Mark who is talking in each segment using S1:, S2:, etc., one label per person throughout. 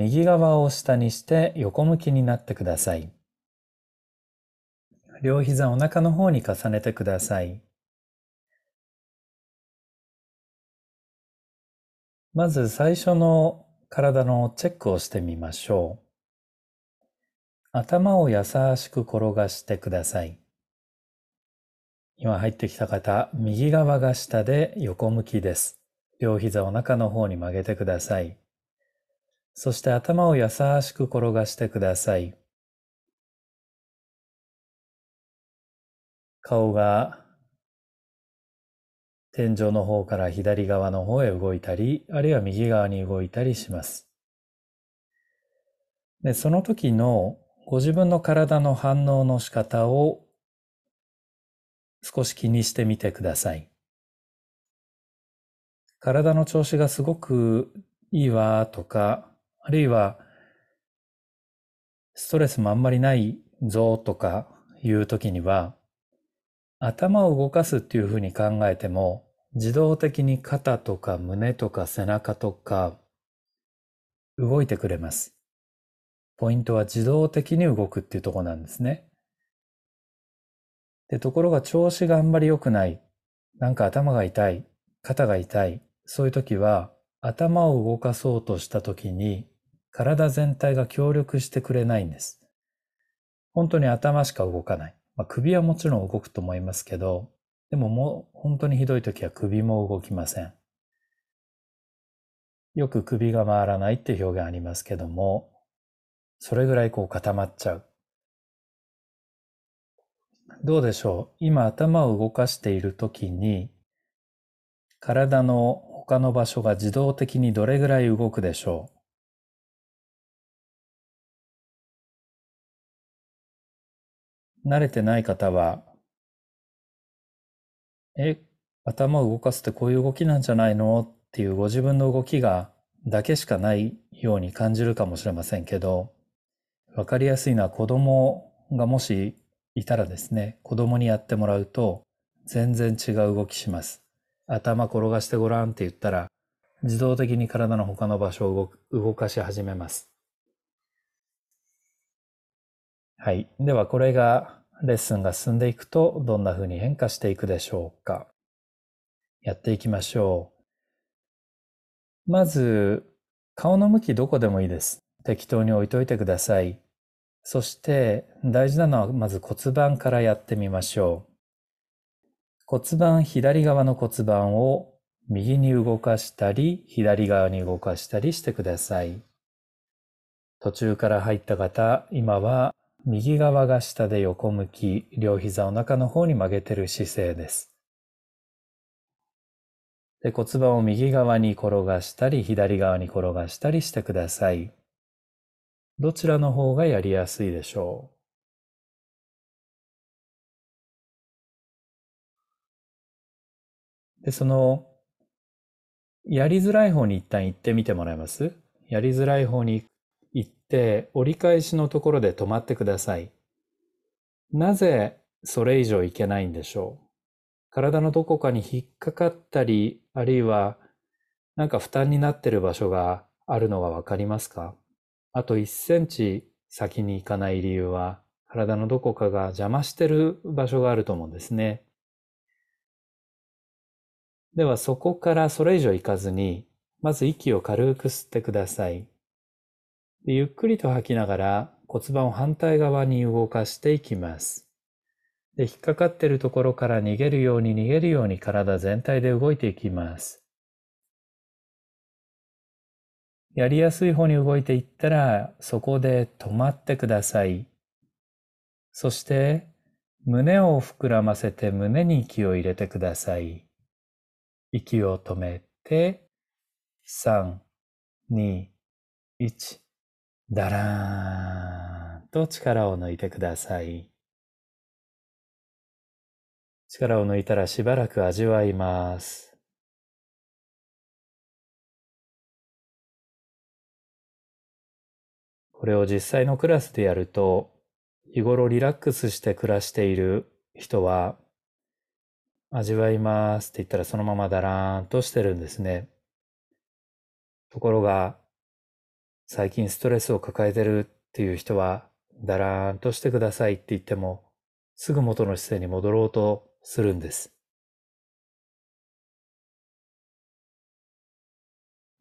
S1: 右側を下にして横向きになってください。両膝お腹の方に重ねてください。まず最初の体のチェックをしてみましょう。頭を優しく転がしてください。今入ってきた方、右側が下で横向きです。両膝お腹の方に曲げてください。そして頭を優しく転がしてください。顔が天井の方から左側の方へ動いたり、あるいは右側に動いたりします。で、その時のご自分の体の反応の仕方を少し気にしてみてください。体の調子がすごくいいわとか、あるいはストレスもあんまりないぞとかいう時には、頭を動かすっていうふうに考えても、自動的に肩とか胸とか背中とか動いてくれます。ポイントは自動的に動くっていうとこなんですね。で、ところが調子があんまり良くない。なんか頭が痛い。肩が痛い。そういう時は頭を動かそうとした時に体全体が協力してくれないんです。本当に頭しか動かない。まあ、首はもちろん動くと思いますけど、でももう本当にひどい時は首も動きません。よく首が回らないって表現ありますけども、それぐらいこう固まっちゃう。どうでしょう？今頭を動かしている時に、体の他の場所が自動的にどれぐらい動くでしょう？慣れてない方は、え、頭を動かすってこういう動きなんじゃないの？っていうご自分の動きがだけしかないように感じるかもしれませんけど、わかりやすいのは子供がもしいたらですね、子供にやってもらうと全然違う動きします。頭転がしてごらんって言ったら自動的に体の他の場所を動かし始めます。はい。ではこれがレッスンが進んでいくとどんな風に変化していくでしょうか。やっていきましょう。まず顔の向きどこでもいいです。適当に置いといてください。そして大事なのはまず骨盤からやってみましょう。骨盤、左側の骨盤を右に動かしたり、左側に動かしたりしてください。途中から入った方、今は右側が下で横向き、両膝お腹の方に曲げてる姿勢です。で骨盤を右側に転がしたり、左側に転がしたりしてください。どちらの方がやりやすいでしょう？で、その、やりづらい方に一旦行ってみてもらえます？やりづらい方に行って、折り返しのところで止まってください。なぜそれ以上いけないんでしょう？体のどこかに引っかかったり、あるいはなんか負担になってる場所があるのがわかりますか？あと1センチ先に行かない理由は、体のどこかが邪魔してる場所があると思うんですね。ではそこからそれ以上行かずに、まず息を軽く吸ってください。ゆっくりと吐きながら骨盤を反対側に動かしていきます。で引っかかっているところから逃げるように逃げるように体全体で動いていきます。やりやすい方に動いていったら、そこで止まってください。そして、胸を膨らませて胸に息を入れてください。息を止めて、3、2、1、だらーんと力を抜いてください。力を抜いたらしばらく味わいます。これを実際のクラスでやると、日頃リラックスして暮らしている人は、味わいますって言ったらそのままだらーんとしてるんですね。ところが、最近ストレスを抱えてるっていう人は、だらーんとしてくださいって言っても、すぐ元の姿勢に戻ろうとするんです。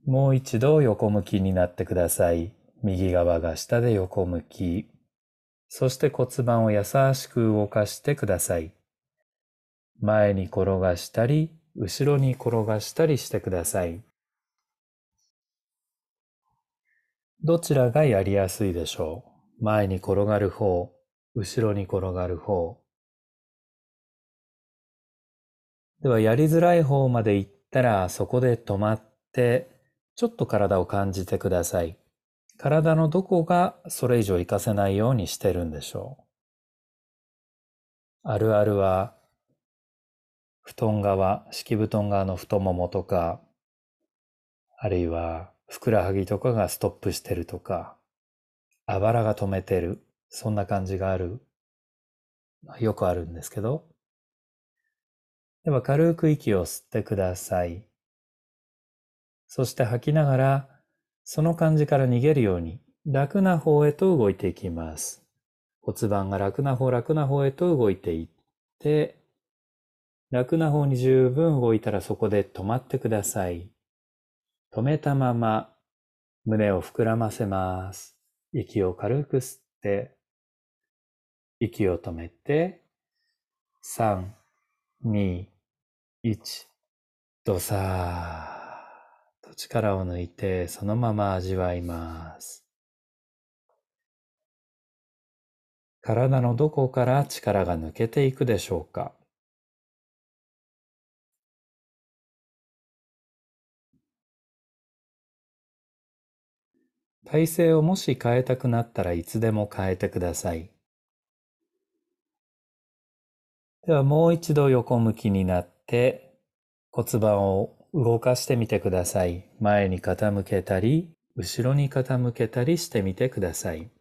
S1: もう一度横向きになってください。右側が下で横向き。そして骨盤を優しく動かしてください。前に転がしたり、後ろに転がしたりしてください。どちらがやりやすいでしょう？前に転がる方、後ろに転がる方。では、やりづらい方まで行ったら、そこで止まって、ちょっと体を感じてください。体のどこがそれ以上活かせないようにしてるんでしょう？あるあるは、布団側、敷布団側の太ももとか、あるいはふくらはぎとかがストップしてるとか、あばらが止めてる、そんな感じがある。よくあるんですけど。では軽く息を吸ってください。そして吐きながら、その感じから逃げるように楽な方へと動いていきます。骨盤が楽な方、楽な方へと動いていって、楽な方に十分動いたらそこで止まってください。止めたまま胸を膨らませます。息を軽く吸って、息を止めて、3、2、1、ドサー。と力を抜いてそのまま味わいます。体のどこから力が抜けていくでしょうか体勢をもし変えたくなったらいつでも変えてください。ではもう一度横向きになって骨盤を動かしてみてください。前に傾けたり、後ろに傾けたりしてみてください。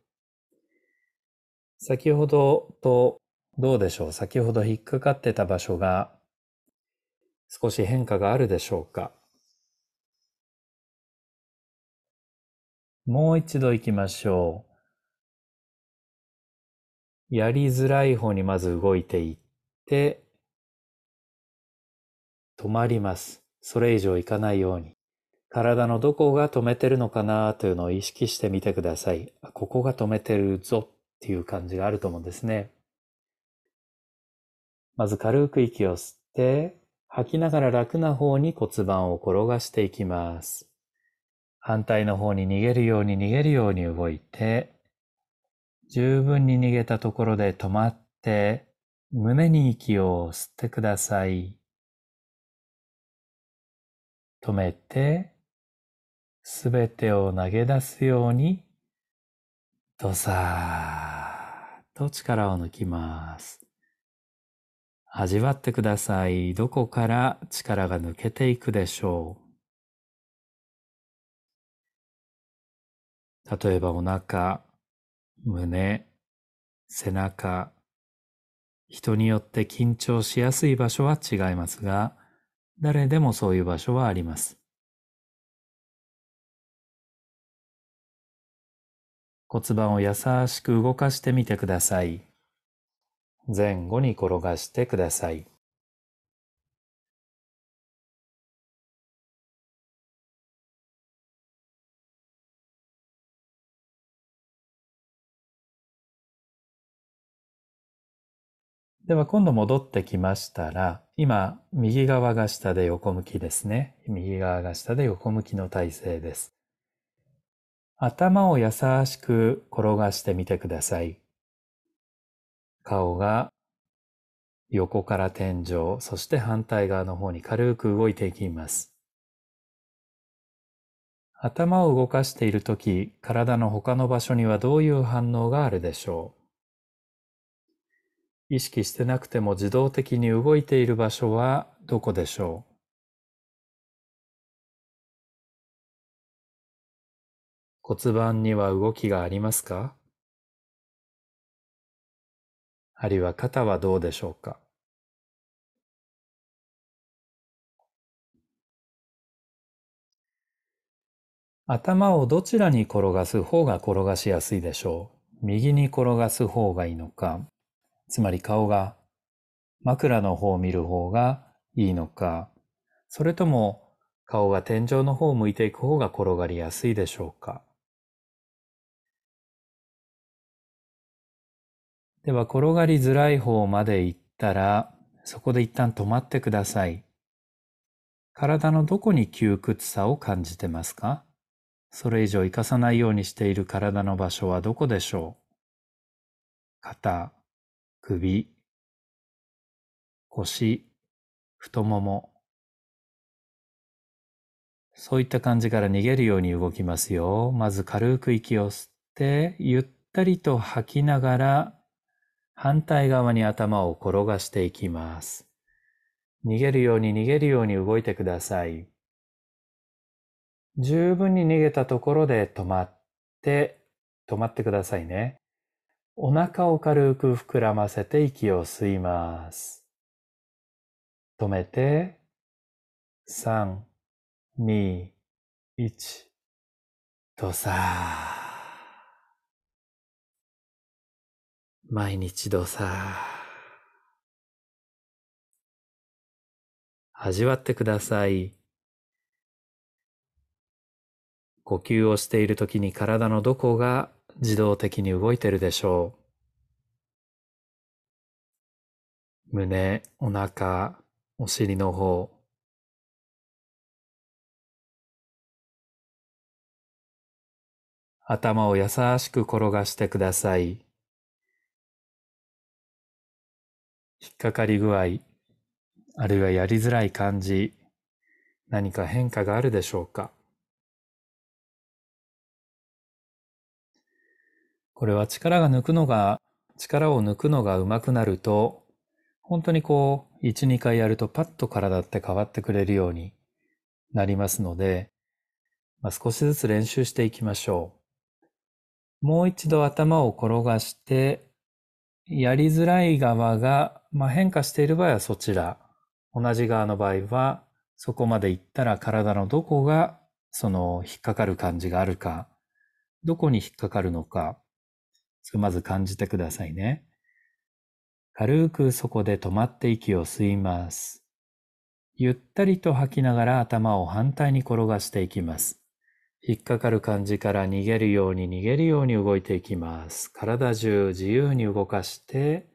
S1: 先ほどとどうでしょう？先ほど引っかかってた場所が少し変化があるでしょうか？もう一度行きましょう。やりづらい方にまず動いていって、止まります。それ以上いかないように、体のどこが止めてるのかなというのを意識してみてください。ここが止めてるぞっていう感じがあると思うんですね。まず軽く息を吸って、吐きながら楽な方に骨盤を転がしていきます。反対の方に逃げるように逃げるように動いて、十分に逃げたところで止まって、胸に息を吸ってください。止めて、すべてを投げ出すように、ドサーと力を抜きます。味わってください。どこから力が抜けていくでしょう。例えばお腹、胸、背中、人によって緊張しやすい場所は違いますが、誰でもそういう場所はあります。骨盤を優しく動かしてみてください。前後に転がしてください。では今度戻ってきましたら、今、右側が下で横向きですね。右側が下で横向きの体勢です。頭を優しく転がしてみてください。顔が横から天井、そして反対側の方に軽く動いていきます。頭を動かしているとき、体の他の場所にはどういう反応があるでしょう？意識してなくても自動的に動いている場所はどこでしょう？骨盤には動きがありますか？あるいは肩はどうでしょうか？頭をどちらに転がす方が転がしやすいでしょう？右に転がす方がいいのか、つまり顔が枕の方を見る方がいいのか、それとも顔が天井の方を向いていく方が転がりやすいでしょうか。では転がりづらい方まで行ったら、そこで一旦止まってください。体のどこに窮屈さを感じてますか？それ以上生かさないようにしている体の場所はどこでしょう？肩、首、腰、太もも。そういった感じから逃げるように動きますよ。まず軽く息を吸って、ゆったりと吐きながら、反対側に頭を転がしていきます。逃げるように逃げるように動いてください。十分に逃げたところで止まって、止まってくださいね。お腹を軽く膨らませて息を吸います。止めて、3、2、1、とさ毎日どさ味わってください。呼吸をしている時に体のどこが自動的に動いてるでしょう胸、お腹、お尻の方。頭を優しく転がしてください。引っかかり具合、あるいはやりづらい感じ、何か変化があるでしょうか？これは力が抜くのが、力を抜くのが上手くなると、本当にこう、1、2回やるとパッと体って変わってくれるようになりますので、まあ、少しずつ練習していきましょう。もう一度頭を転がして、やりづらい側が、まあ、変化している場合はそちら。同じ側の場合は、そこまで行ったら体のどこがその引っかかる感じがあるか、どこに引っかかるのか、それまず感じてくださいね。軽くそこで止まって息を吸います。ゆったりと吐きながら頭を反対に転がしていきます。引っかかる感じから逃げるように逃げるように動いていきます。体中自由に動かして、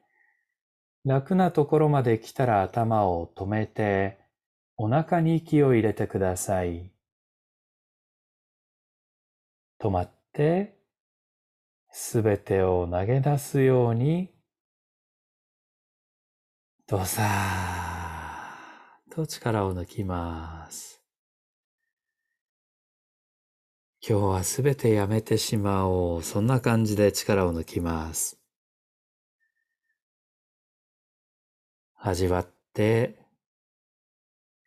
S1: 楽なところまで来たら頭を止めて、お腹に息を入れてください。止まって、すべてを投げ出すように、どさーと力を抜きます。今日はすべてやめてしまおう。そんな感じで力を抜きます。味わって、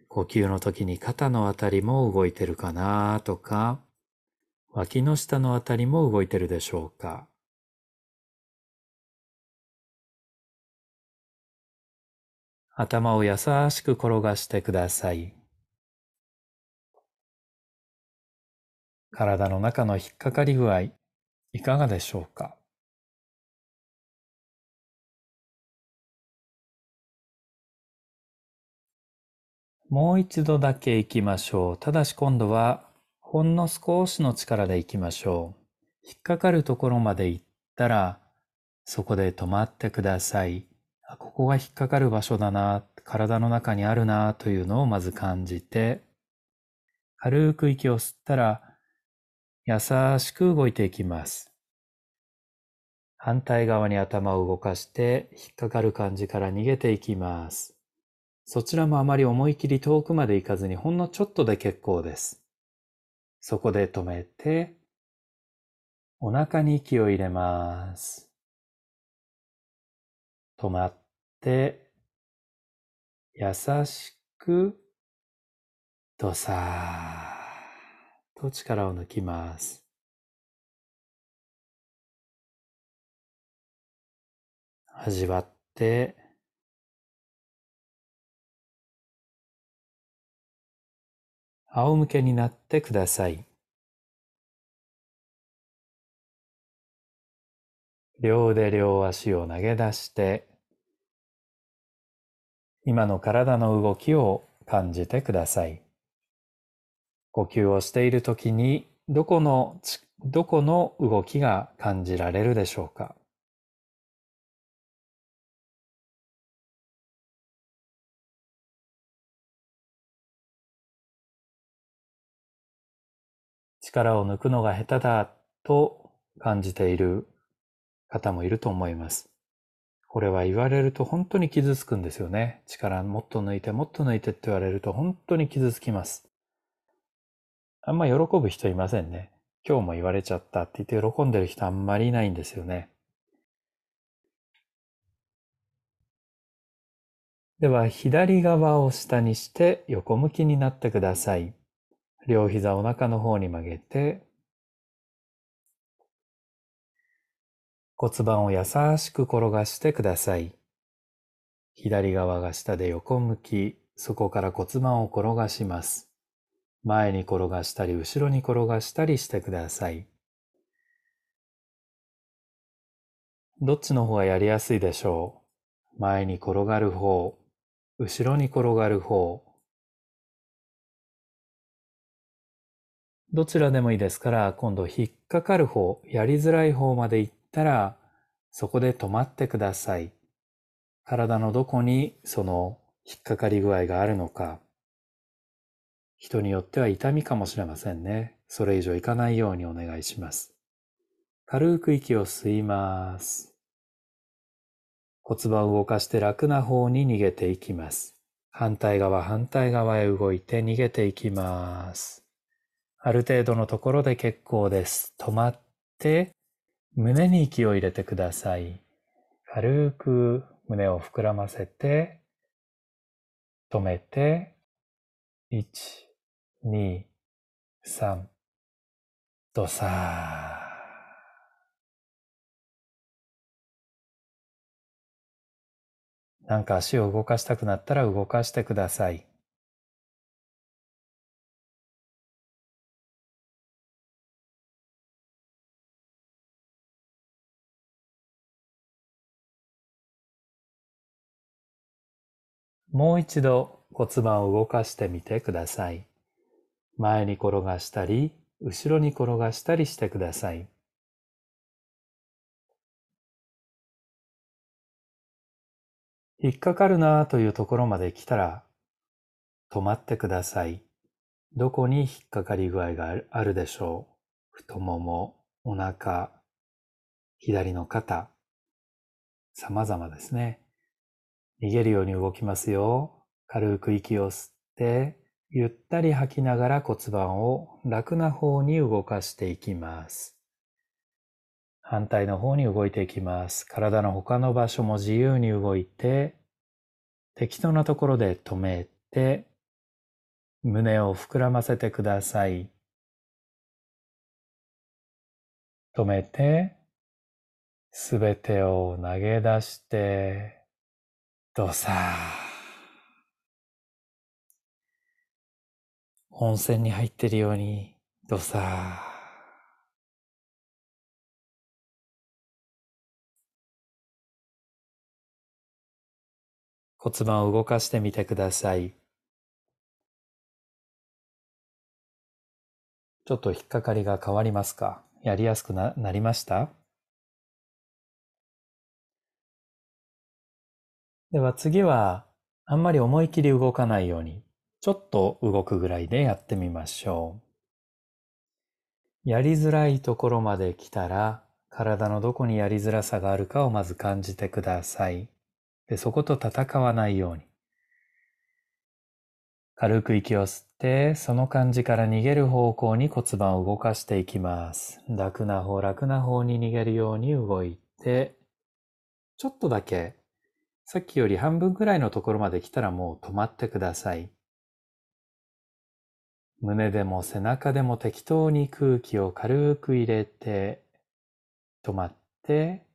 S1: 呼吸の時に肩のあたりも動いてるかなとか、脇の下のあたりも動いてるでしょうか？頭を優しく転がしてください。体の中の引っかかり具合、いかがでしょうか？もう一度だけ行きましょう。ただし今度はほんの少しの力でいきましょう。引っかかるところまで行ったら、そこで止まってください。あここが引っかかる場所だな、体の中にあるなというのをまず感じて、軽く息を吸ったら、優しく動いていきます。反対側に頭を動かして、引っかかる感じから逃げていきます。そちらもあまり思い切り遠くまで行かずにほんのちょっとで結構です。そこで止めて、お腹に息を入れます。止まって、優しく、とさーと力を抜きます。味わって、仰向けになってください。両腕両足を投げ出して、今の体の動きを感じてください。呼吸をしているときに、どこの、どこの動きが感じられるでしょうか力を抜くのが下手だと感じている方もいると思います。これは言われると本当に傷つくんですよね。力もっと抜いてもっと抜いてって言われると本当に傷つきます。あんま喜ぶ人いませんね。今日も言われちゃったって言って喜んでる人あんまりいないんですよね。では左側を下にして横向きになってください。両膝お腹の方に曲げて骨盤を優しく転がしてください。左側が下で横向き、そこから骨盤を転がします。前に転がしたり、後ろに転がしたりしてください。どっちの方がやりやすいでしょう？前に転がる方、後ろに転がる方。どちらでもいいですから、今度引っかかる方、やりづらい方まで行ったら、そこで止まってください。体のどこにその引っかかり具合があるのか。人によっては痛みかもしれませんね。それ以上いかないようにお願いします。軽く息を吸います。骨盤を動かして楽な方に逃げていきます。反対側、反対側へ動いて逃げていきます。ある程度のところで結構です。止まって、胸に息を入れてください。軽く胸を膨らませて、止めて、1、2、3、ドサー。なんか足を動かしたくなったら動かしてください。もう一度骨盤を動かしてみてください。前に転がしたり、後ろに転がしたりしてください。引っかかるなというところまで来たら止まってください。どこに引っかかり具合があるでしょう？太もも、お腹、左の肩、様々ですね。逃げるように動きますよ。軽く息を吸って、ゆったり吐きながら骨盤を楽な方に動かしていきます。反対の方に動いていきます。体の他の場所も自由に動いて、適当なところで止めて、胸を膨らませてください。止めて、すべてを投げ出して、とさ、温泉に入ってるように、どさ、骨盤を動かしてみてください。ちょっと引っかかりが変わりますか？やりやすくなりました？では次は、あんまり思い切り動かないように、ちょっと動くぐらいでやってみましょう。やりづらいところまで来たら、体のどこにやりづらさがあるかをまず感じてください。で、そこと戦わないように。軽く息を吸って、その感じから逃げる方向に骨盤を動かしていきます。楽な方、楽な方に逃げるように動いて、ちょっとだけさっきより半分くらいのところまで来たらもう止まってください。胸でも背中でも適当に空気を軽く入れて、止まって、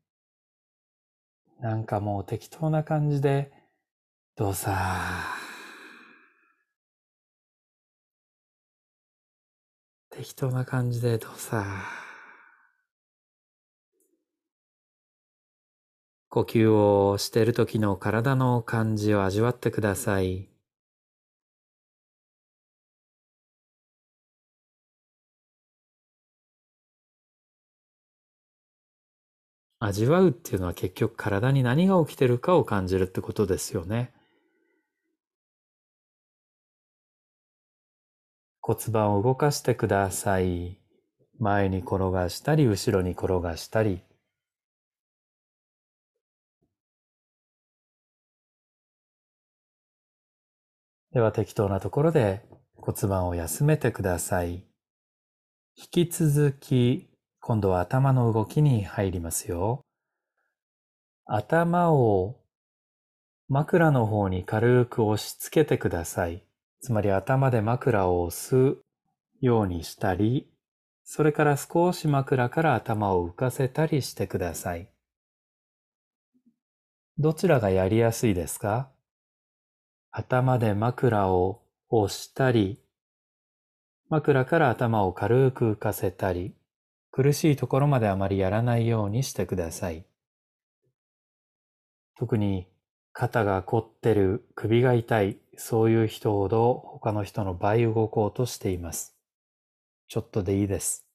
S1: なんかもう適当な感じで、どうさ適当な感じでどうさ呼吸をしている時の体の感じを味わってください。味わうっていうのは結局体に何が起きてるかを感じるってことですよね。骨盤を動かしてください。前に転がしたり、後ろに転がしたり。では適当なところで骨盤を休めてください。引き続き今度は頭の動きに入りますよ。頭を枕の方に軽く押し付けてください。つまり頭で枕を押すようにしたり、それから少し枕から頭を浮かせたりしてください。どちらがやりやすいですか？頭で枕を押したり、枕から頭を軽く浮かせたり、苦しいところまであまりやらないようにしてください。特に肩が凝ってる、首が痛い、そういう人ほど他の人の倍動こうとしています。ちょっとでいいです。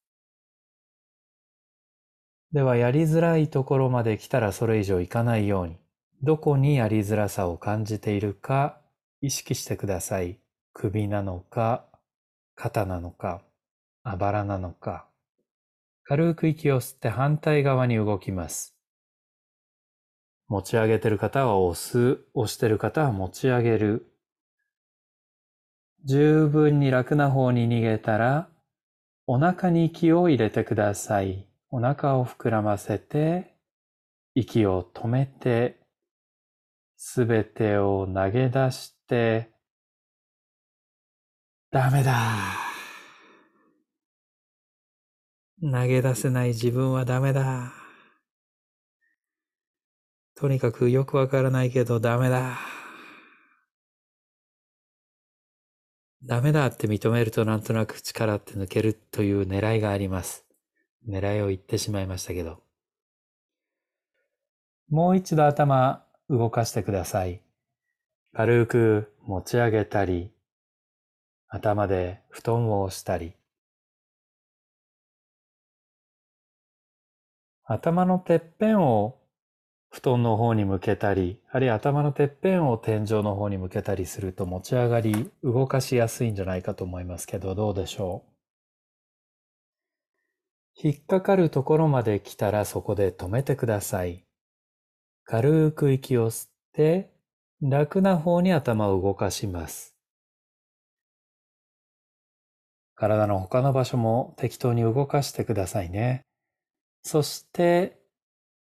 S1: ではやりづらいところまで来たらそれ以上いかないように、どこにやりづらさを感じているか意識してください。首なのか、肩なのか、あばらなのか。軽く息を吸って反対側に動きます。持ち上げてる方は押す、押してる方は持ち上げる。十分に楽な方に逃げたら、お腹に息を入れてください。お腹を膨らませて、息を止めて、すべてを投げ出して、ダメだ。投げ出せない自分はダメだ。とにかくよくわからないけどダメだ。ダメだって認めるとなんとなく力って抜けるという狙いがあります。狙いを言ってしまいましたけど。もう一度頭動かしてください。軽く持ち上げたり、頭で布団を押したり、頭のてっぺんを布団の方に向けたり、あるいは頭のてっぺんを天井の方に向けたりすると持ち上がり、動かしやすいんじゃないかと思いますけど、どうでしょう？引っかかるところまで来たらそこで止めてください。軽く息を吸って、楽な方に頭を動かします。体の他の場所も適当に動かしてくださいね。そして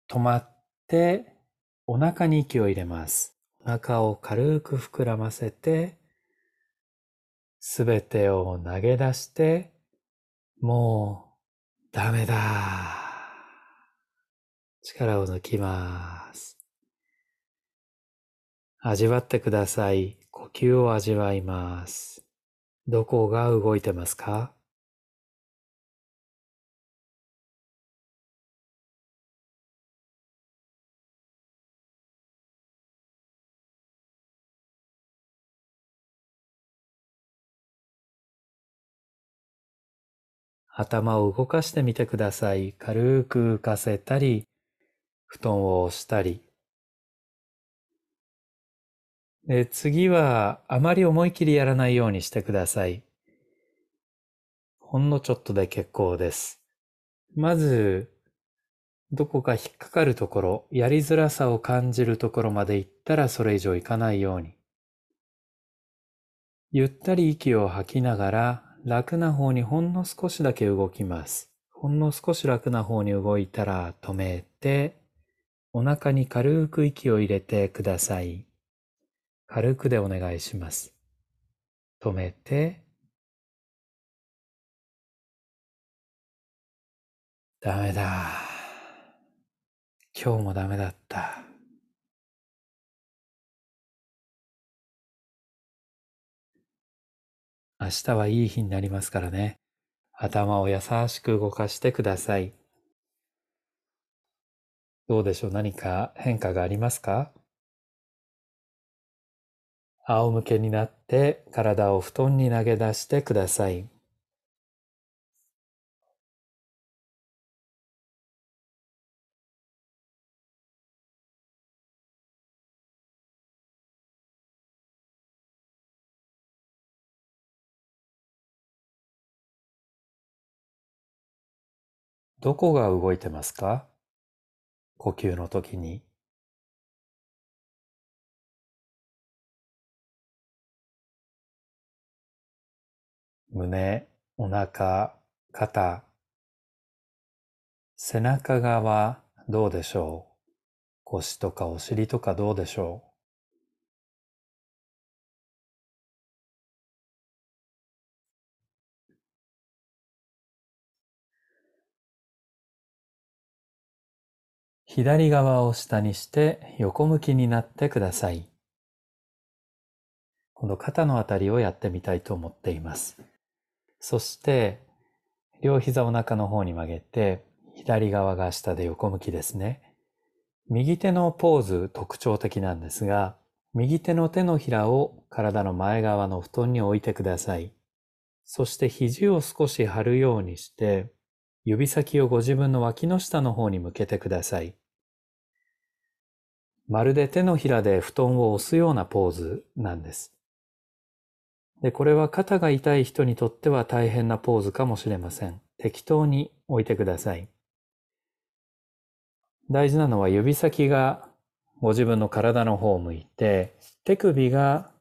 S1: 止まってお腹に息を入れます。お腹を軽く膨らませてすべてを投げ出してもうダメだ。力を抜きます。味わってください。呼吸を味わいます。どこが動いてますか？頭を動かしてみてください。軽く浮かせたり、布団を押したり。で次はあまり思い切りやらないようにしてください。ほんのちょっとで結構です。まず、どこか引っかかるところ、やりづらさを感じるところまで行ったらそれ以上行かないように。ゆったり息を吐きながら楽な方にほんの少しだけ動きます。ほんの少し楽な方に動いたら止めて、お腹に軽く息を入れてください。軽くでお願いします。止めて、ダメだ。今日もダメだった。明日はいい日になりますからね。頭を優しく動かしてください。どうでしょう？何か変化がありますか？仰向けになって体を布団に投げ出してください。どこが動いてますか？呼吸の時に。胸、お腹、肩、背中側どうでしょう？腰とかお尻とかどうでしょう？左側を下にして横向きになってください。今度肩のあたりをやってみたいと思っています。そして、両膝お腹の方に曲げて、左側が下で横向きですね。右手のポーズ特徴的なんですが、右手の手のひらを体の前側の布団に置いてください。そして肘を少し張るようにして、指先をご自分の脇の下の方に向けてください。まるで手のひらで布団を押すようなポーズなんです。で、これは肩が痛い人にとっては大変なポーズかもしれません。適当に置いてください。大事なのは指先がご自分の体の方を向いて、手首が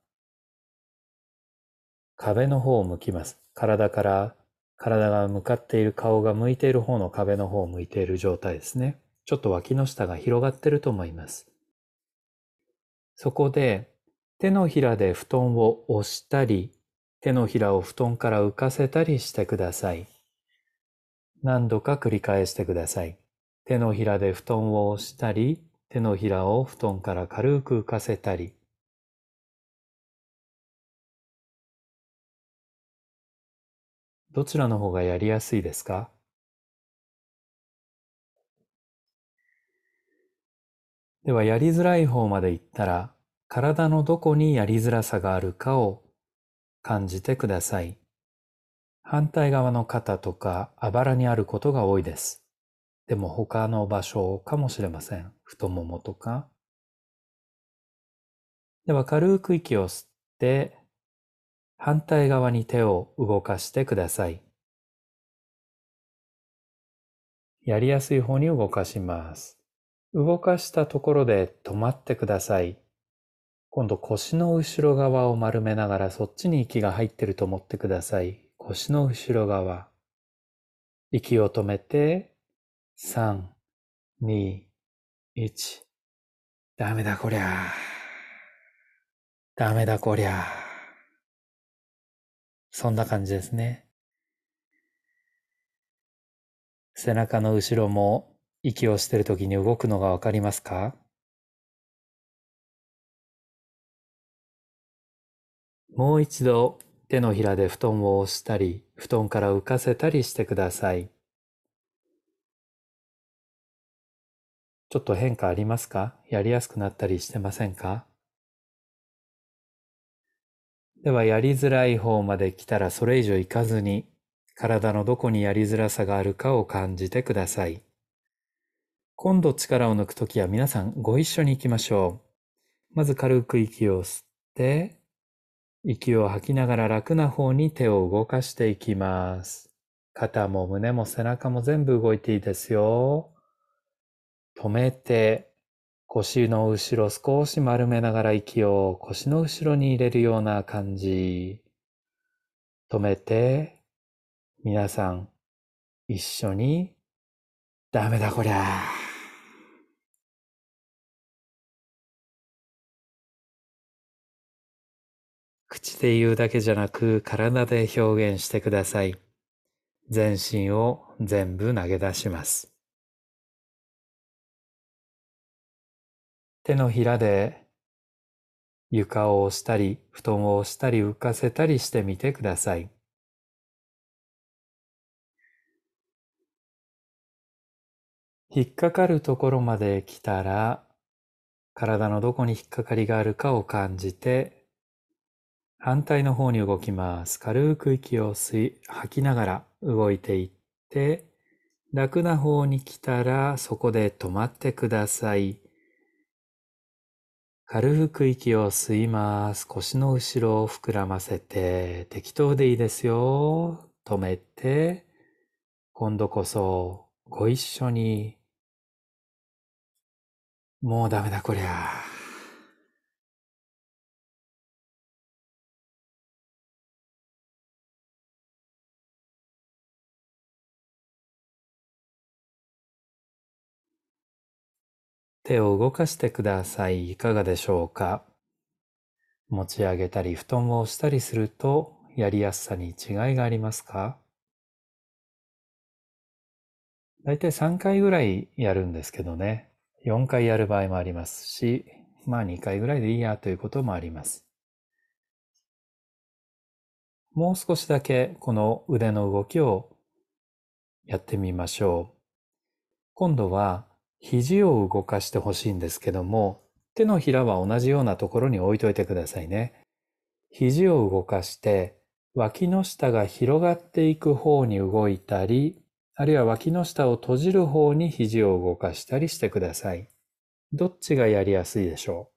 S1: 壁の方を向きます。体から体が向かっている顔が向いている方の壁の方を向いている状態ですね。ちょっと脇の下が広がっていると思います。そこで手のひらで布団を押したり、手のひらを布団から浮かせたりしてください。何度か繰り返してください。手のひらで布団を押したり、手のひらを布団から軽く浮かせたり。どちらの方がやりやすいですか？ではやりづらい方まで行ったら、体のどこにやりづらさがあるかを感じてください。反対側の肩とかあばらにあることが多いです。でも他の場所かもしれません。太ももとか。では軽く息を吸って、反対側に手を動かしてください。やりやすい方に動かします。動かしたところで止まってください。今度腰の後ろ側を丸めながらそっちに息が入ってると思ってください。腰の後ろ側。息を止めて、3、2、1。ダメだこりゃ。ダメだこりゃ。そんな感じですね。背中の後ろも息をしてるときに動くのがわかりますか？もう一度手のひらで布団を押したり、布団から浮かせたりしてください。ちょっと変化ありますか？やりやすくなったりしてませんか？ではやりづらい方まで来たらそれ以上行かずに体のどこにやりづらさがあるかを感じてください。今度力を抜くときは皆さんご一緒に行きましょう。まず軽く息を吸って、息を吐きながら楽な方に手を動かしていきます。肩も胸も背中も全部動いていいですよ。止めて、腰の後ろ少し丸めながら息を腰の後ろに入れるような感じ。止めて、皆さん一緒に、ダメだこりゃ。口で言うだけじゃなく体で表現してください。全身を全部投げ出します。手のひらで床を押したり、布団を押したり浮かせたりしてみてください。引っかかるところまで来たら、体のどこに引っかかりがあるかを感じて、反対の方に動きます。軽く息を吸い、吐きながら動いていって、楽な方に来たらそこで止まってください。軽く息を吸います。腰の後ろを膨らませて、適当でいいですよ。止めて、今度こそご一緒にもうダメだこりゃ。手を動かしてください。いかがでしょうか？持ち上げたり布団を押したりするとやりやすさに違いがありますか？だいたい3回ぐらいやるんですけどね。4回やる場合もありますし、まあ2回ぐらいでいいやということもあります。もう少しだけこの腕の動きをやってみましょう。今度は肘を動かしてほしいんですけども、手のひらは同じようなところに置いといてくださいね。肘を動かして脇の下が広がっていく方に動いたり、あるいは脇の下を閉じる方に肘を動かしたりしてください。どっちがやりやすいでしょ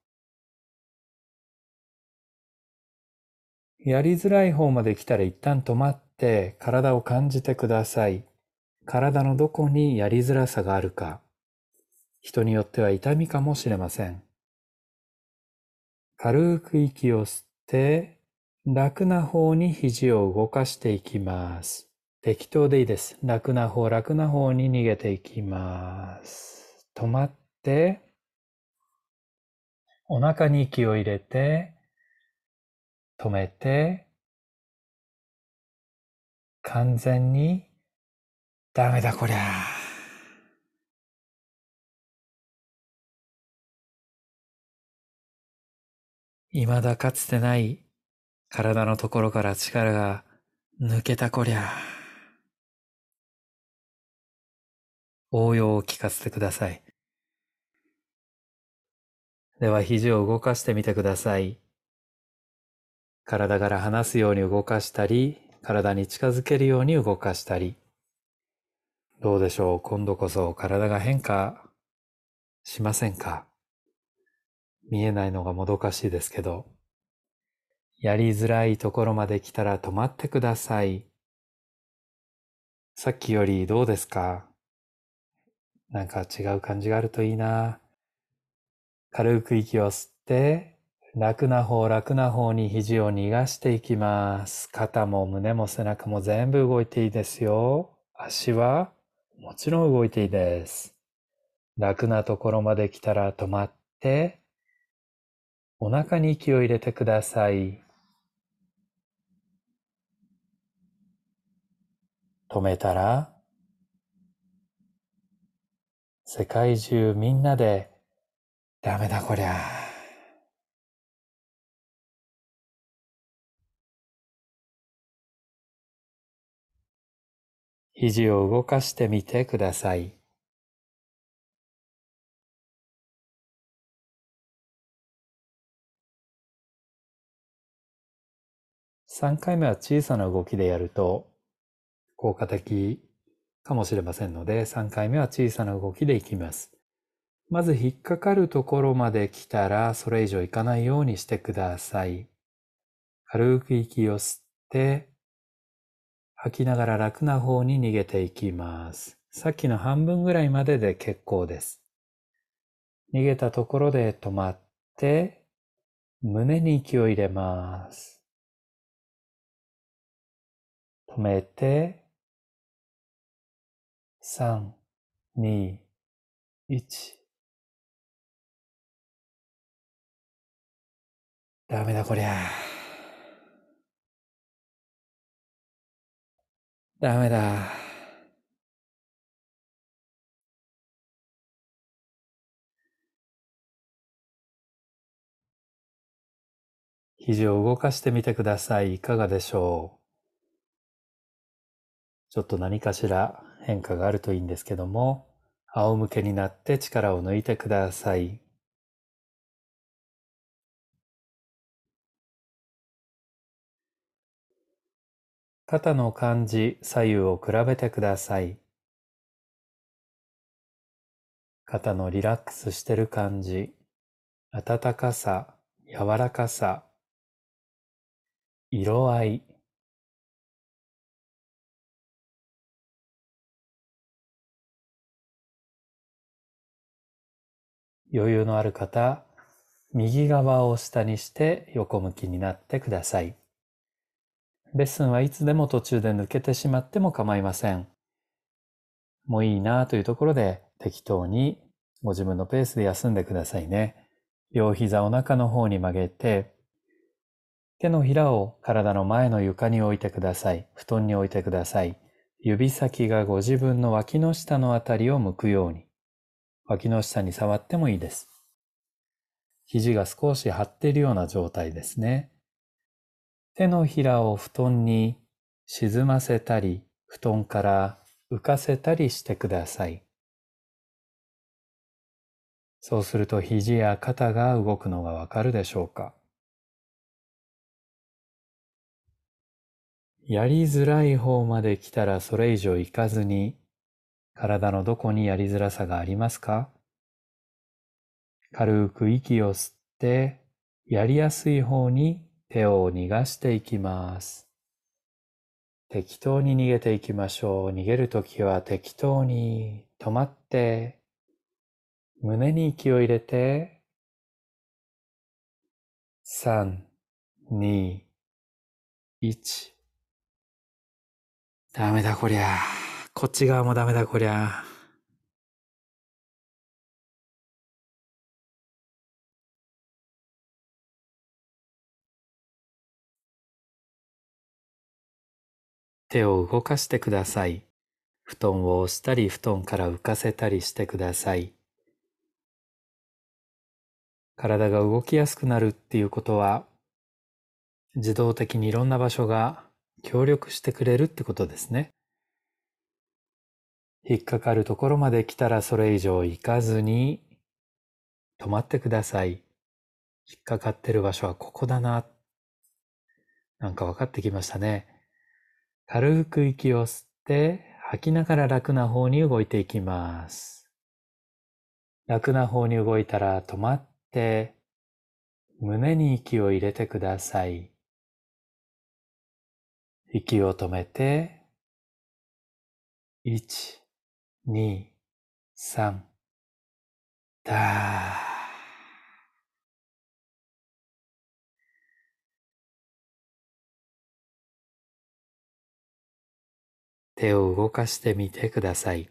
S1: う？やりづらい方まで来たら一旦止まって体を感じてください。体のどこにやりづらさがあるか。人によっては痛みかもしれません。軽く息を吸って楽な方に肘を動かしていきます。適当でいいです。楽な方、楽な方に逃げていきます。止まって、お腹に息を入れて、止めて、完全に、ダメだこりゃ。未だかつてない体のところから力が抜けたこりゃ。応用を聞かせてください。では肘を動かしてみてください。体から離すように動かしたり、体に近づけるように動かしたり。どうでしょう？今度こそ体が変化しませんか？見えないのがもどかしいですけど。やりづらいところまで来たら止まってください。さっきよりどうですか？なんか違う感じがあるといいな。軽く息を吸って、楽な方楽な方に肘を逃がしていきます。肩も胸も背中も全部動いていいですよ。足はもちろん動いていいです。楽なところまで来たら止まって、お腹に息を入れてください。止めたら世界中みんなで、ダメだこりゃ。肘を動かしてみてください。3回目は小さな動きでやると効果的かもしれませんので、3回目は小さな動きでいきます。まず引っかかるところまで来たら、それ以上いかないようにしてください。軽く息を吸って、吐きながら楽な方に逃げていきます。さっきの半分ぐらいまでで結構です。逃げたところで止まって、胸に息を入れます。止めて、三、二、一。ダメだこりゃ。ダメだ。肘を動かしてみてください。いかがでしょう？ちょっと何かしら変化があるといいんですけども、仰向けになって力を抜いてください。肩の感じ、左右を比べてください。肩のリラックスしてる感じ、温かさ、柔らかさ、色合い、余裕のある方、右側を下にして横向きになってください。レッスンはいつでも途中で抜けてしまっても構いません。もういいなというところで適当にご自分のペースで休んでくださいね。両膝お腹の方に曲げて、手のひらを体の前の床に置いてください。布団に置いてください。指先がご自分の脇の下のあたりを向くように。脇の下に触ってもいいです。肘が少し張っているような状態ですね。手のひらを布団に沈ませたり、布団から浮かせたりしてください。そうすると肘や肩が動くのがわかるでしょうかやりづらい方まで来たらそれ以上行かずに体のどこにやりづらさがありますか？軽く息を吸ってやりやすい方に手を逃がしていきます。適当に逃げていきましょう。逃げるときは適当に止まって胸に息を入れて、3、2、1。ダメだこりゃ。こっち側もダメだこりゃ。手を動かしてください。布団を押したり布団から浮かせたりしてください。体が動きやすくなるっていうことは、自動的にいろんな場所が協力してくれるってことですね。引っかかるところまで来たらそれ以上行かずに止まってください。引っかかってる場所はここだな。なんか分かってきましたね。軽く息を吸って吐きながら楽な方に動いていきます。楽な方に動いたら止まって、胸に息を入れてください。息を止めて、1、2、3、だ手を動かしてみてください。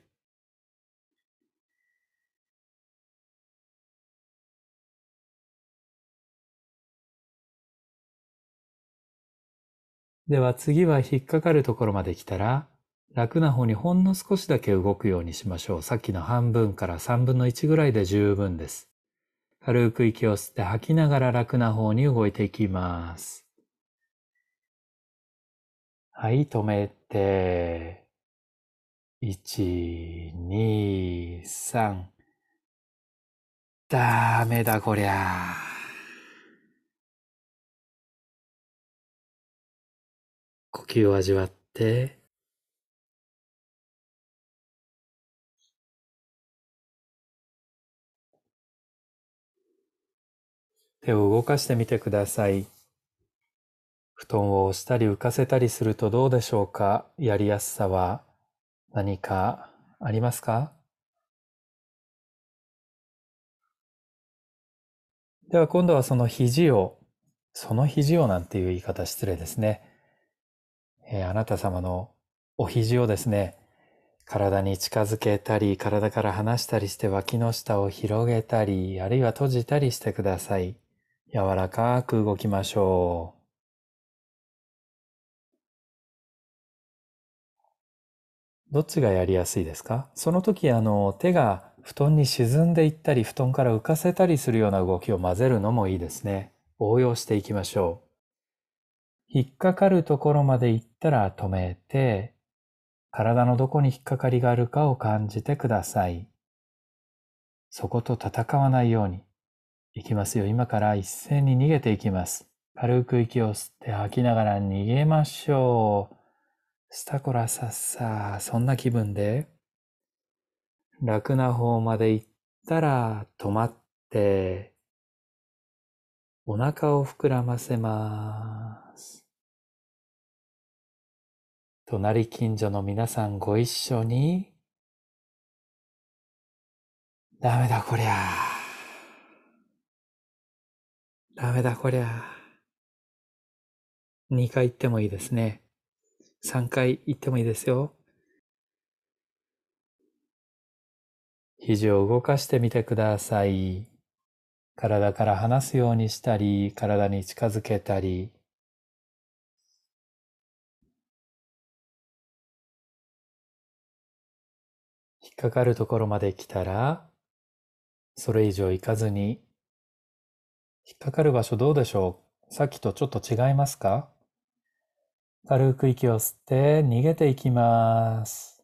S1: では次は引っかかるところまで来たら、楽な方にほんの少しだけ動くようにしましょう。さっきの半分から三分の一ぐらいで十分です。軽く息を吸って吐きながら楽な方に動いていきます。はい、止めて、1、2、3。ダメだこりゃ。呼吸を味わって、手を動かしてみてください。布団を押したり浮かせたりするとどうでしょうか？やりやすさは何かありますか？では今度はその肘を、その肘をなんていう言い方失礼ですね。えー、あなた様のお肘をですね、体に近づけたり、体から離したりして脇の下を広げたり、あるいは閉じたりしてください。柔らかく動きましょう。どっちがやりやすいですか？その時あの手が布団に沈んでいったり布団から浮かせたりするような動きを混ぜるのもいいですね。応用していきましょう。引っかかるところまで行ったら止めて、体のどこに引っかかりがあるかを感じてください。そこと戦わないように。いきますよ。今から一斉に逃げていきます。軽く息を吸って吐きながら逃げましょう。スタコラサッサー、そんな気分で、楽な方まで行ったら止まって、お腹を膨らませます。隣近所の皆さんご一緒に、ダメだこりゃ。ダメだこりゃ。2回言ってもいいですね。3回言ってもいいですよ。肘を動かしてみてください。体から離すようにしたり、体に近づけたり。引っかかるところまで来たら、それ以上行かずに、引っかかる場所どうでしょう？さっきとちょっと違いますか？軽く息を吸って逃げていきます。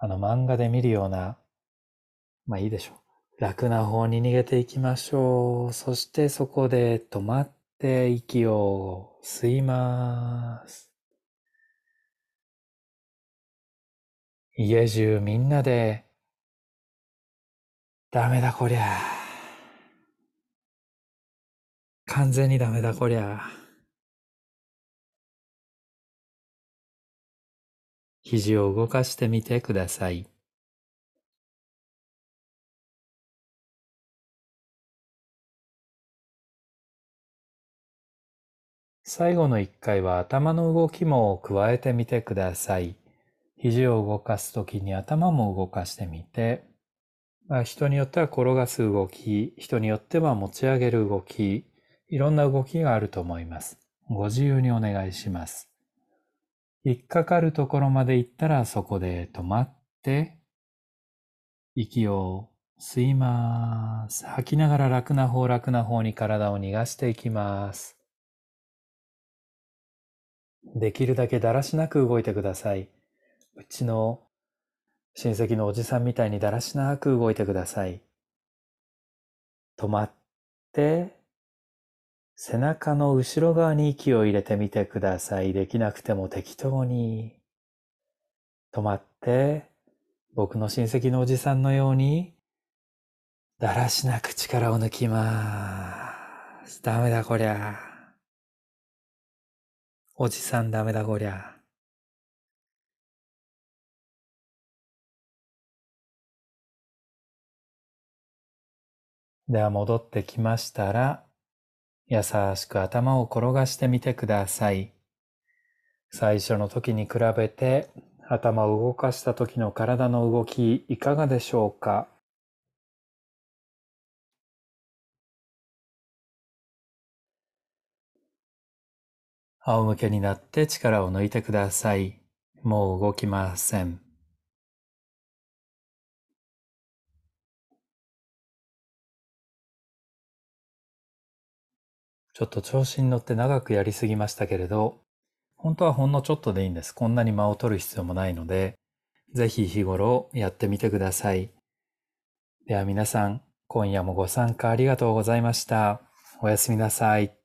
S1: あの漫画で見るようなまあいいでしょう。楽な方に逃げていきましょう。そしてそこで止まって息を吸います。家中みんなで、ダメだこりゃ。完全にダメだこりゃ。肘を動かしてみてください。最後の一回は頭の動きも加えてみてください。肘を動かすときに頭も動かしてみて、まあ、人によっては転がす動き、人によっては持ち上げる動き、いろんな動きがあると思います。ご自由にお願いします。引っかかるところまで行ったらそこで止まって、息を吸います。吐きながら楽な方楽な方に体を逃がしていきます。できるだけだらしなく動いてください。うちの親戚のおじさんみたいにだらしなく動いてください。止まって、背中の後ろ側に息を入れてみてください。できなくても適当に。止まって、僕の親戚のおじさんのように、だらしなく力を抜きます。ダメだこりゃ。おじさんダメだこりゃ。では戻ってきましたら、優しく頭を転がしてみてください。最初の時に比べて頭を動かした時の体の動きいかがでしょうか？仰向けになって力を抜いてください。もう動きません。ちょっと調子に乗って長くやりすぎましたけれど、本当はほんのちょっとでいいんです。こんなに間を取る必要もないので、ぜひ日頃やってみてください。では皆さん、今夜もご参加ありがとうございました。おやすみなさい。